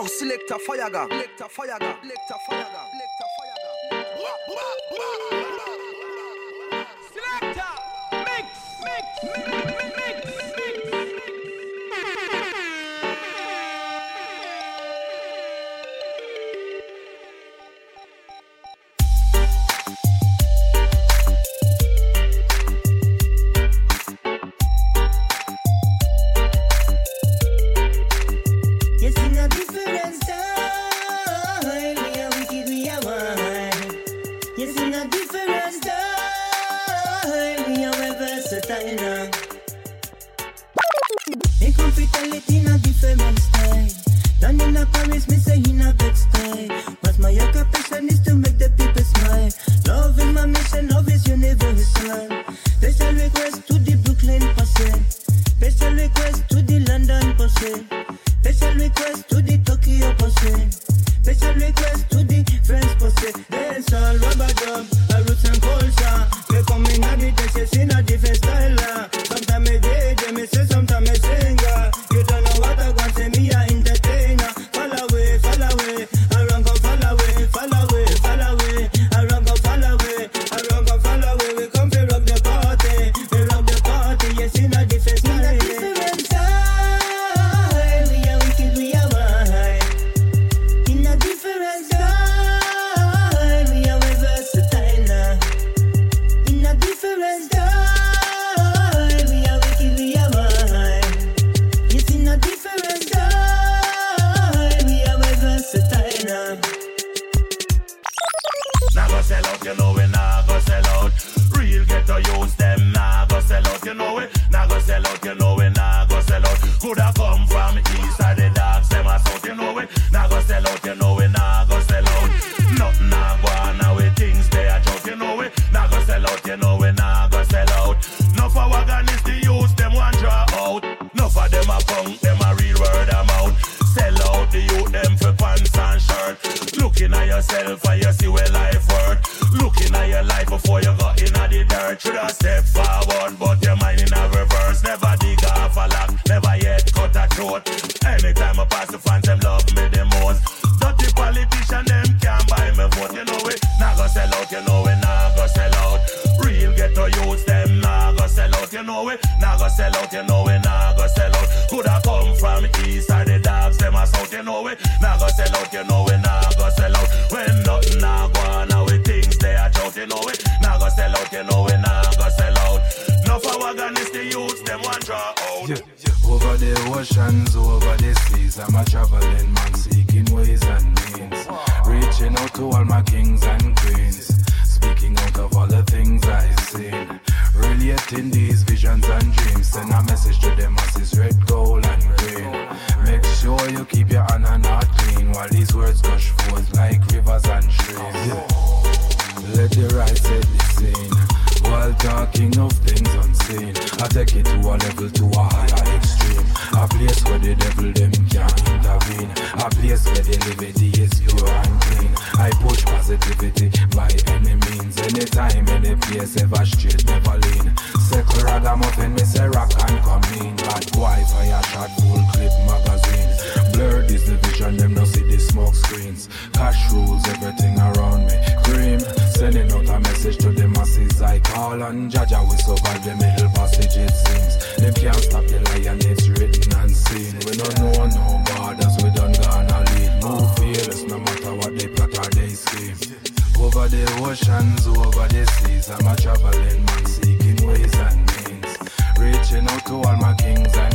Young selector fire. Selector fire. Selector fire. Selector fire. Instagram Me different style. A Paris, me say in a backstage But my occupation is to make the people sometimes I say looking at yourself and you see where life worth. Looking at your life before you got in the dirt. Should have step forward, but your mind in a reverse. Never dig off a lock, never yet cut a throat. Anytime I pass the fans, them love me the most. Dirty politician, them can't buy me vote. You know it, not gonna sell out, you know it, not gonna sell out. Real ghetto youths, them not gonna sell out, you know it, not gonna sell out, you know oceans over the seas. I'm a traveling man seeking ways and means. Reaching out to all my kings and queens. Speaking out of all the things I've seen. Relating these visions and dreams. Send a message to the masses, red, gold, and green. Make sure you keep your hand and heart clean while these words gush forth like rivers and streams. Let the right set the scene. While talking of things unseen, I take it to a level to a higher a place where the devil them can't intervene. A place where the liberty is pure and clean. I push positivity by any means. Anytime, any place, ever straight, never lean. Circle ragamuffin, me say rock and come in. Bad boy, fire shot, full clip magazine. Blurred is the vision, them no see the smoke screens. Cash rules everything around me. Cream, sending out a message to them like Paul and Jaja, we survive the middle passage, it seems. Them can't stop the lion, it's written and seen. We don't know no borders, we don't gonna lead. Move fearless, no matter what they plot or they scheme. Over the oceans, over the seas, I'm a traveling man seeking ways and means. Reaching out to all my kings and